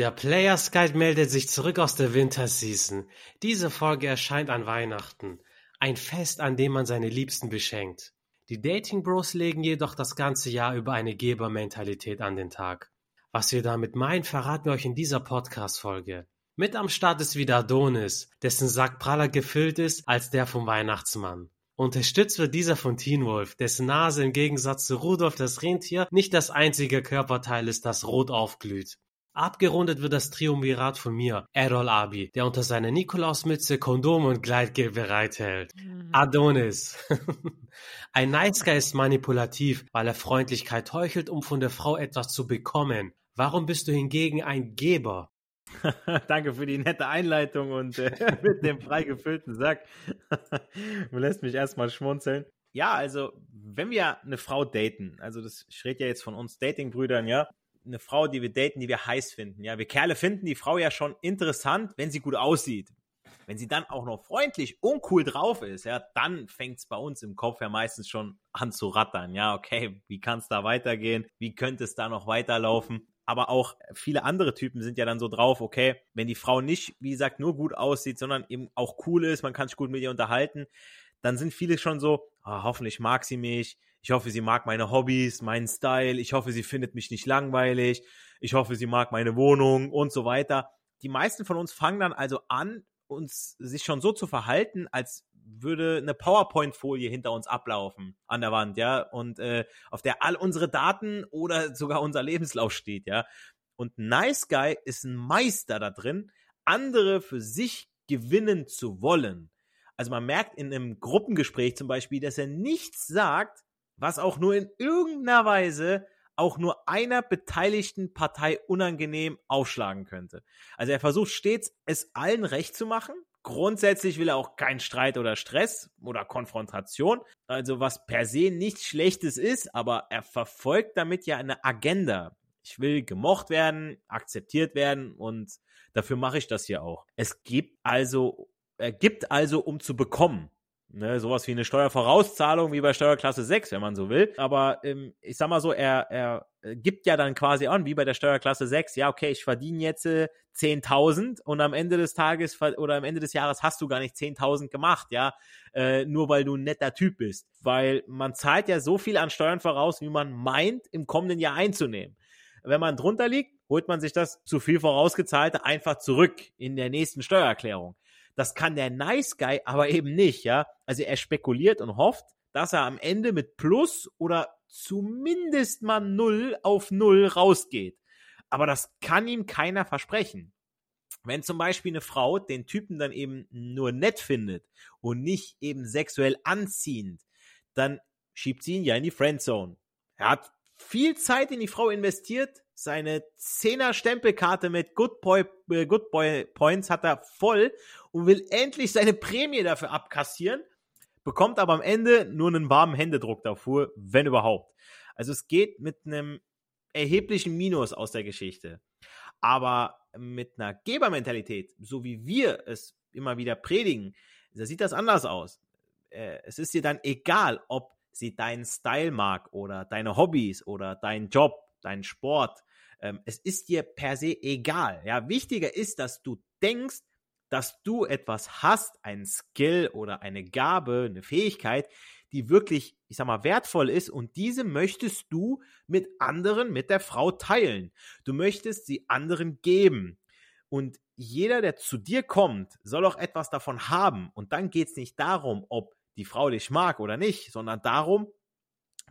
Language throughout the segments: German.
Der Players Guide meldet sich zurück aus der Winterseason. Diese Folge erscheint an Weihnachten. Ein Fest, an dem man seine Liebsten beschenkt. Die Dating Bros legen jedoch das ganze Jahr über eine Gebermentalität an den Tag. Was wir damit meinen, verraten wir euch in dieser Podcast-Folge. Mit am Start ist wieder Adonis, dessen Sack praller gefüllt ist als der vom Weihnachtsmann. Unterstützt wird dieser von Teen Wolf, dessen Nase im Gegensatz zu Rudolf das Rentier nicht das einzige Körperteil ist, das rot aufglüht. Abgerundet wird das Triumvirat von mir, Errol Abi, der unter seiner Nikolausmütze Kondom und Gleitgel bereithält. Mhm. Adonis. Ein Nice Guy ist manipulativ, weil er Freundlichkeit heuchelt, um von der Frau etwas zu bekommen. Warum bist du hingegen ein Geber? Danke für die nette Einleitung und äh, mit dem frei gefüllten Sack. du lässt mich erstmal schmunzeln. Ja, also, wenn wir eine Frau daten, also das ich rede ja jetzt von uns Datingbrüdern, ja, eine Frau, die wir daten, die wir heiß finden, ja, wir Kerle finden die Frau ja schon interessant, wenn sie gut aussieht. Wenn sie dann auch noch freundlich und cool drauf ist, ja, dann fängt es bei uns im Kopf ja meistens schon an zu rattern. Ja, okay, wie kann es da weitergehen? Wie könnte es da noch weiterlaufen? aber auch viele andere Typen sind ja dann so drauf, okay, wenn die Frau nicht, wie gesagt, nur gut aussieht, sondern eben auch cool ist, man kann sich gut mit ihr unterhalten, dann sind viele schon so, oh, hoffentlich mag sie mich, ich hoffe, sie mag meine Hobbys, meinen Style, ich hoffe, sie findet mich nicht langweilig, ich hoffe, sie mag meine Wohnung und so weiter. Die meisten von uns fangen dann also an, uns sich schon so zu verhalten, als würde eine PowerPoint-Folie hinter uns ablaufen an der Wand, ja, und äh, auf der all unsere Daten oder sogar unser Lebenslauf steht, ja. Und Nice Guy ist ein Meister da drin, andere für sich gewinnen zu wollen. Also man merkt in einem Gruppengespräch zum Beispiel, dass er nichts sagt, was auch nur in irgendeiner Weise auch nur einer beteiligten Partei unangenehm aufschlagen könnte. Also er versucht stets, es allen recht zu machen, Grundsätzlich will er auch keinen Streit oder Stress oder Konfrontation, also was per se nichts Schlechtes ist, aber er verfolgt damit ja eine Agenda. Ich will gemocht werden, akzeptiert werden und dafür mache ich das hier auch. Es gibt also, er gibt also, um zu bekommen. Ne, sowas wie eine Steuervorauszahlung wie bei Steuerklasse 6, wenn man so will. Aber ähm, ich sag mal so, er, er gibt ja dann quasi an, wie bei der Steuerklasse 6, ja, okay, ich verdiene jetzt äh, 10.000 und am Ende des Tages oder am Ende des Jahres hast du gar nicht 10.000 gemacht, ja, äh, nur weil du ein netter Typ bist. Weil man zahlt ja so viel an Steuern voraus, wie man meint, im kommenden Jahr einzunehmen. Wenn man drunter liegt, holt man sich das zu viel vorausgezahlte einfach zurück in der nächsten Steuererklärung. Das kann der Nice Guy aber eben nicht, ja. Also er spekuliert und hofft, dass er am Ende mit Plus oder zumindest mal Null auf Null rausgeht. Aber das kann ihm keiner versprechen. Wenn zum Beispiel eine Frau den Typen dann eben nur nett findet und nicht eben sexuell anziehend, dann schiebt sie ihn ja in die Friendzone. Er hat viel Zeit in die Frau investiert, seine 10er Stempelkarte mit Good Boy, äh, Good Boy Points hat er voll und will endlich seine Prämie dafür abkassieren, bekommt aber am Ende nur einen warmen Händedruck dafür, wenn überhaupt. Also es geht mit einem erheblichen Minus aus der Geschichte. Aber mit einer Gebermentalität, so wie wir es immer wieder predigen, da sieht das anders aus. Äh, es ist dir dann egal, ob sie deinen Style mag oder deine Hobbys oder deinen Job, deinen Sport. Ähm, es ist dir per se egal. Ja, wichtiger ist, dass du denkst, dass du etwas hast, ein Skill oder eine Gabe, eine Fähigkeit, die wirklich, ich sag mal, wertvoll ist und diese möchtest du mit anderen, mit der Frau teilen. Du möchtest sie anderen geben. Und jeder, der zu dir kommt, soll auch etwas davon haben. Und dann geht es nicht darum, ob die Frau dich mag oder nicht, sondern darum,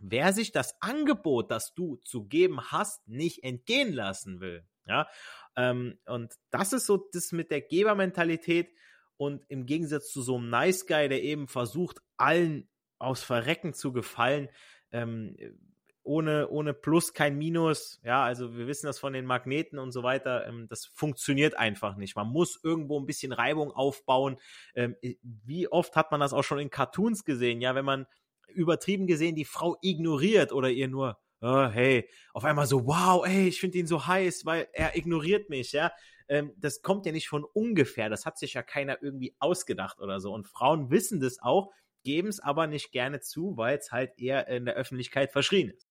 wer sich das Angebot, das du zu geben hast, nicht entgehen lassen will. Ja, ähm, und das ist so das mit der Gebermentalität und im Gegensatz zu so einem Nice Guy, der eben versucht, allen aus Verrecken zu gefallen, ähm, ohne, ohne Plus kein Minus. Ja, also wir wissen das von den Magneten und so weiter. Ähm, das funktioniert einfach nicht. Man muss irgendwo ein bisschen Reibung aufbauen. Ähm, wie oft hat man das auch schon in Cartoons gesehen? Ja, wenn man übertrieben gesehen die Frau ignoriert oder ihr nur oh, hey, auf einmal so, wow, ey, ich finde ihn so heiß, weil er ignoriert mich, ja. Ähm, das kommt ja nicht von ungefähr, das hat sich ja keiner irgendwie ausgedacht oder so. Und Frauen wissen das auch, geben es aber nicht gerne zu, weil es halt eher in der Öffentlichkeit verschrien ist.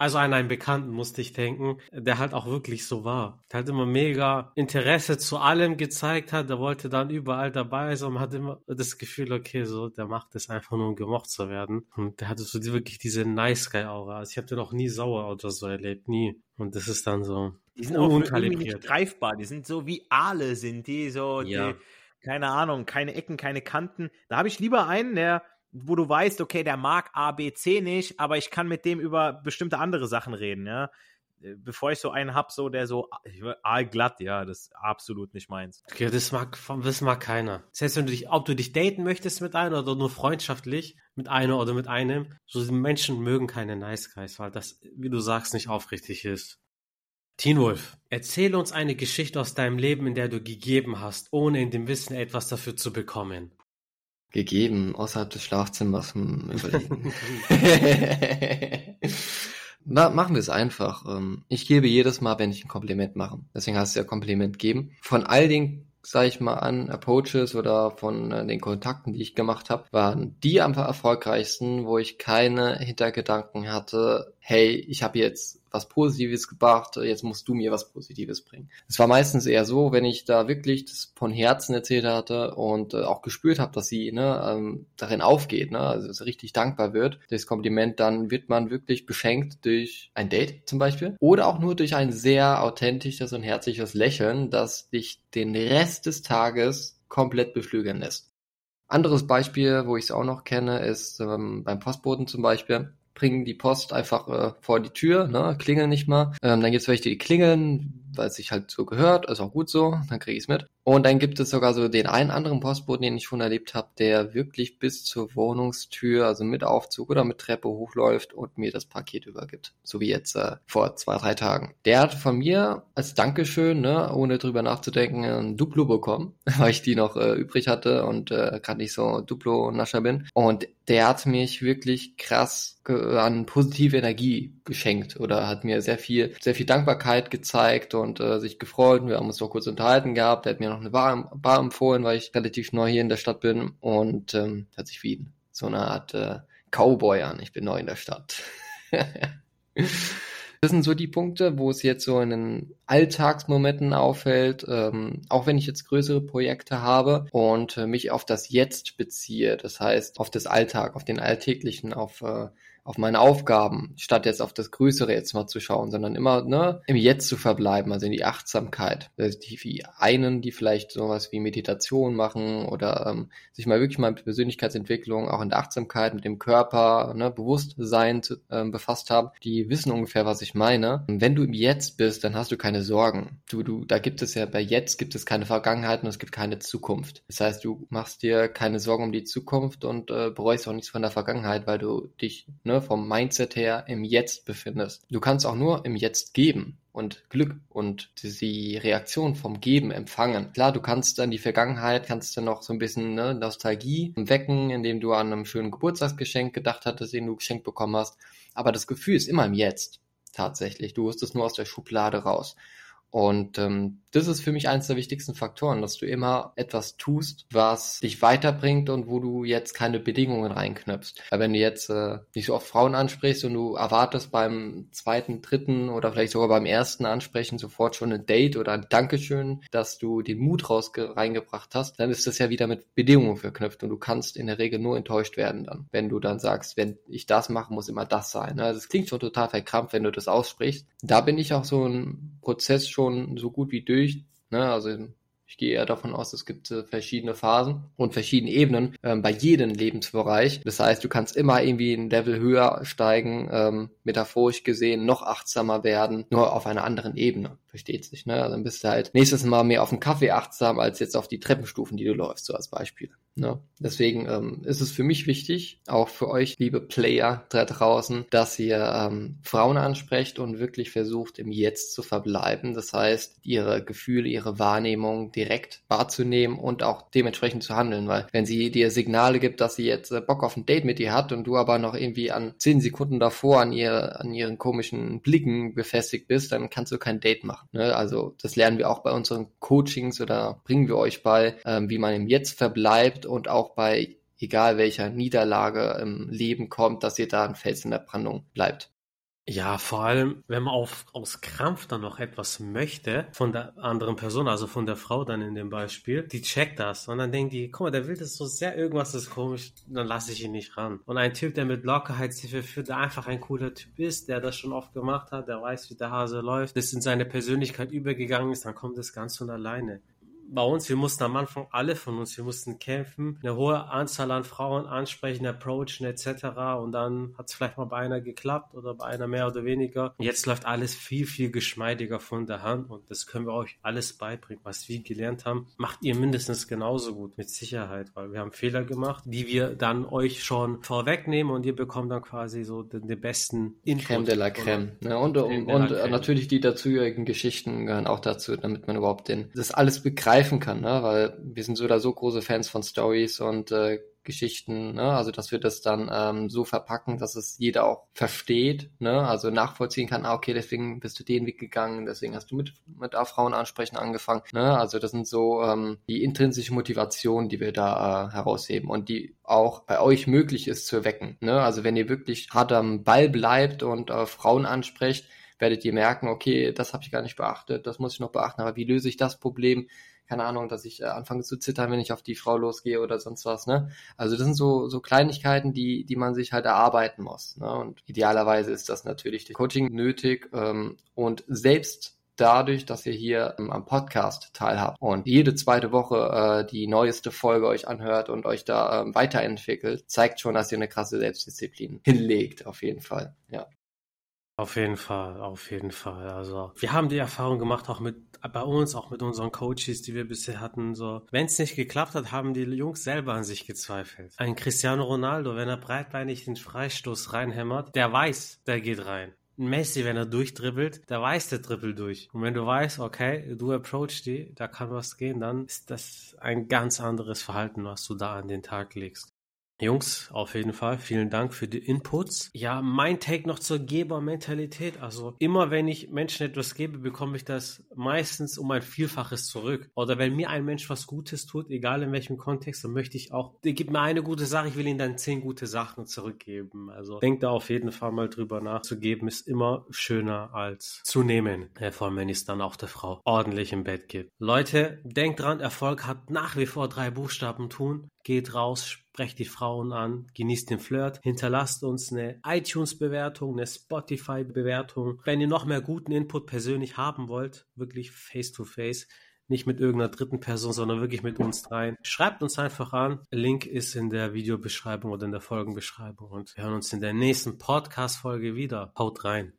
Also an einen Bekannten musste ich denken, der halt auch wirklich so war. Der hat immer mega Interesse zu allem gezeigt hat, der wollte dann überall dabei sein und hat immer das Gefühl, okay, so, der macht es einfach nur, um gemocht zu werden. Und der hatte so wirklich diese Nice Guy Aura. Also ich habe den auch nie sauer oder so erlebt, nie. Und das ist dann so die sind auch nicht greifbar. Die sind so wie Aale sind die so, ja. die, keine Ahnung, keine Ecken, keine Kanten. Da habe ich lieber einen, der wo du weißt, okay, der mag A, B, C nicht, aber ich kann mit dem über bestimmte andere Sachen reden, ja. Äh, bevor ich so einen hab, so der so glatt, ja, das ist absolut nicht meins. Okay, das mag, das mag keiner. Das heißt, wenn du dich, ob du dich daten möchtest mit einem oder nur freundschaftlich mit einer oder mit einem, so Menschen mögen keine Nice Guys, weil das, wie du sagst, nicht aufrichtig ist. Teen Wolf, erzähle uns eine Geschichte aus deinem Leben, in der du gegeben hast, ohne in dem Wissen etwas dafür zu bekommen gegeben, außerhalb des Schlafzimmers hm, überlegen. Na, machen wir es einfach. Ähm, ich gebe jedes Mal, wenn ich ein Kompliment mache. Deswegen hast du ja Kompliment geben. Von all den sage ich mal, an Approaches oder von äh, den Kontakten, die ich gemacht habe, waren die einfach erfolgreichsten, wo ich keine Hintergedanken hatte, hey, ich habe jetzt was Positives gebracht, jetzt musst du mir was Positives bringen. Es war meistens eher so, wenn ich da wirklich das von Herzen erzählt hatte und äh, auch gespürt habe, dass sie ne, ähm, darin aufgeht, ne, also richtig dankbar wird, das Kompliment, dann wird man wirklich beschenkt durch ein Date zum Beispiel oder auch nur durch ein sehr authentisches und herzliches Lächeln, das dich den Rest des Tages komplett beflügeln lässt. Anderes Beispiel, wo ich es auch noch kenne, ist ähm, beim Postboten zum Beispiel bringen die Post einfach äh, vor die Tür, ne, klingeln nicht mal. Ähm, dann gibt es welche, die klingeln, weil es sich halt so gehört, ist auch gut so, dann kriege ich es mit. Und dann gibt es sogar so den einen anderen Postboten, den ich schon erlebt habe, der wirklich bis zur Wohnungstür, also mit Aufzug oder mit Treppe hochläuft und mir das Paket übergibt. So wie jetzt äh, vor zwei, drei Tagen. Der hat von mir als Dankeschön, ne, ohne drüber nachzudenken, ein Duplo bekommen, weil ich die noch äh, übrig hatte und äh, gerade nicht so Duplo-Nascher bin. Und der hat mich wirklich krass an positive Energie geschenkt oder hat mir sehr viel, sehr viel Dankbarkeit gezeigt und äh, sich gefreut. Wir haben uns noch kurz unterhalten gehabt. Er hat mir noch eine Bar, Bar empfohlen, weil ich relativ neu hier in der Stadt bin und ähm, hat sich wie so eine Art äh, Cowboy an. Ich bin neu in der Stadt. Das sind so die Punkte, wo es jetzt so in den Alltagsmomenten auffällt, ähm, auch wenn ich jetzt größere Projekte habe und äh, mich auf das Jetzt beziehe, das heißt auf das Alltag, auf den Alltäglichen, auf äh, auf meine Aufgaben, statt jetzt auf das Größere jetzt mal zu schauen, sondern immer ne, im Jetzt zu verbleiben, also in die Achtsamkeit. Also die einen, die vielleicht sowas wie Meditation machen oder ähm, sich mal wirklich mal mit Persönlichkeitsentwicklung, auch in der Achtsamkeit, mit dem Körper, ne, Bewusstsein zu, ähm, befasst haben, die wissen ungefähr, was ich meine. Und wenn du im Jetzt bist, dann hast du keine Sorgen. Du, du, da gibt es ja bei Jetzt gibt es keine Vergangenheit und es gibt keine Zukunft. Das heißt, du machst dir keine Sorgen um die Zukunft und äh, bereust auch nichts von der Vergangenheit, weil du dich ne, vom Mindset her im Jetzt befindest. Du kannst auch nur im Jetzt geben und Glück und die Reaktion vom Geben empfangen. Klar, du kannst dann die Vergangenheit, kannst dann noch so ein bisschen ne, Nostalgie wecken, indem du an einem schönen Geburtstagsgeschenk gedacht hattest, den du geschenkt bekommen hast. Aber das Gefühl ist immer im Jetzt. Tatsächlich. Du holst es nur aus der Schublade raus. Und ähm, das ist für mich eines der wichtigsten Faktoren, dass du immer etwas tust, was dich weiterbringt und wo du jetzt keine Bedingungen reinknöpfst. Weil wenn du jetzt äh, nicht so oft Frauen ansprichst und du erwartest beim zweiten, dritten oder vielleicht sogar beim ersten Ansprechen sofort schon ein Date oder ein Dankeschön, dass du den Mut raus reingebracht hast, dann ist das ja wieder mit Bedingungen verknüpft und du kannst in der Regel nur enttäuscht werden dann, wenn du dann sagst, wenn ich das mache, muss immer das sein. Also es klingt schon total verkrampft, wenn du das aussprichst. Da bin ich auch so ein Prozess schon so gut wie durch. Ne? Also ich gehe eher davon aus, es gibt äh, verschiedene Phasen und verschiedene Ebenen ähm, bei jedem Lebensbereich. Das heißt, du kannst immer irgendwie ein Level höher steigen, ähm, metaphorisch gesehen, noch achtsamer werden, nur auf einer anderen Ebene. Versteht sich, ne? Also dann bist du halt nächstes Mal mehr auf den Kaffee achtsam als jetzt auf die Treppenstufen, die du läufst, so als Beispiel. Ne? Deswegen ähm, ist es für mich wichtig, auch für euch, liebe Player da draußen, dass ihr ähm, Frauen ansprecht und wirklich versucht, im Jetzt zu verbleiben. Das heißt, ihre Gefühle, ihre Wahrnehmung direkt wahrzunehmen und auch dementsprechend zu handeln. Weil wenn sie dir Signale gibt, dass sie jetzt äh, Bock auf ein Date mit dir hat und du aber noch irgendwie an zehn Sekunden davor an, ihr, an ihren komischen Blicken befestigt bist, dann kannst du kein Date machen. Ne? Also das lernen wir auch bei unseren Coachings oder bringen wir euch bei, ähm, wie man im Jetzt verbleibt und auch bei egal welcher Niederlage im Leben kommt, dass ihr da ein Fels in der Brandung bleibt. Ja, vor allem, wenn man auf, aus Krampf dann noch etwas möchte von der anderen Person, also von der Frau dann in dem Beispiel, die checkt das und dann denkt die, guck mal, der will das so sehr, irgendwas ist komisch, dann lasse ich ihn nicht ran. Und ein Typ, der mit Lockerheitshilfe führt, der einfach ein cooler Typ ist, der das schon oft gemacht hat, der weiß, wie der Hase läuft, das in seine Persönlichkeit übergegangen ist, dann kommt das ganz von alleine bei uns, wir mussten am Anfang alle von uns, wir mussten kämpfen, eine hohe Anzahl an Frauen ansprechen, approachen etc. Und dann hat es vielleicht mal bei einer geklappt oder bei einer mehr oder weniger. Jetzt läuft alles viel, viel geschmeidiger von der Hand und das können wir euch alles beibringen, was wir gelernt haben. Macht ihr mindestens genauso gut, mit Sicherheit, weil wir haben Fehler gemacht, die wir dann euch schon vorwegnehmen und ihr bekommt dann quasi so den, den besten Input. Creme de la Creme. Ja, und, und, und natürlich die dazugehörigen Geschichten gehören auch dazu, damit man überhaupt den, das alles begreift greifen kann, ne? weil wir sind so oder so große Fans von Stories und äh, Geschichten, ne? also dass wir das dann ähm, so verpacken, dass es jeder auch versteht, ne? also nachvollziehen kann, ah, okay, deswegen bist du den Weg gegangen, deswegen hast du mit, mit Frauen ansprechen angefangen, ne? also das sind so ähm, die intrinsische Motivation, die wir da äh, herausheben und die auch bei euch möglich ist zu erwecken, ne? also wenn ihr wirklich hart am Ball bleibt und äh, Frauen ansprecht, werdet ihr merken, okay, das habe ich gar nicht beachtet, das muss ich noch beachten, aber wie löse ich das Problem? Keine Ahnung, dass ich äh, anfange zu zittern, wenn ich auf die Frau losgehe oder sonst was, ne? Also das sind so, so Kleinigkeiten, die, die man sich halt erarbeiten muss. Ne? Und idealerweise ist das natürlich durch Coaching nötig ähm, und selbst dadurch, dass ihr hier ähm, am Podcast teilhabt und jede zweite Woche äh, die neueste Folge euch anhört und euch da ähm, weiterentwickelt, zeigt schon, dass ihr eine krasse Selbstdisziplin hinlegt, auf jeden Fall. Ja. Auf jeden Fall, auf jeden Fall. Also wir haben die Erfahrung gemacht, auch mit bei uns, auch mit unseren Coaches, die wir bisher hatten. So, wenn es nicht geklappt hat, haben die Jungs selber an sich gezweifelt. Ein Cristiano Ronaldo, wenn er breitbeinig den Freistoß reinhämmert, der weiß, der geht rein. Ein Messi, wenn er durchdribbelt, der weiß, der dribbelt durch. Und wenn du weißt, okay, du approach die, da kann was gehen, dann ist das ein ganz anderes Verhalten, was du da an den Tag legst. Jungs, auf jeden Fall, vielen Dank für die Inputs. Ja, mein Take noch zur Gebermentalität. Also immer wenn ich Menschen etwas gebe, bekomme ich das meistens um ein Vielfaches zurück. Oder wenn mir ein Mensch was Gutes tut, egal in welchem Kontext, dann möchte ich auch, der gibt mir eine gute Sache, ich will ihm dann zehn gute Sachen zurückgeben. Also denkt da auf jeden Fall mal drüber nach. Zu geben ist immer schöner als zu nehmen. Vor allem, wenn ich es dann auch der Frau ordentlich im Bett gebe. Leute, denkt dran, Erfolg hat nach wie vor drei Buchstaben tun. Geht raus, sprecht die Frauen an, genießt den Flirt, hinterlasst uns eine iTunes-Bewertung, eine Spotify-Bewertung. Wenn ihr noch mehr guten Input persönlich haben wollt, wirklich face-to-face, nicht mit irgendeiner dritten Person, sondern wirklich mit uns dreien. Schreibt uns einfach an. Link ist in der Videobeschreibung oder in der Folgenbeschreibung und wir hören uns in der nächsten Podcast-Folge wieder. Haut rein.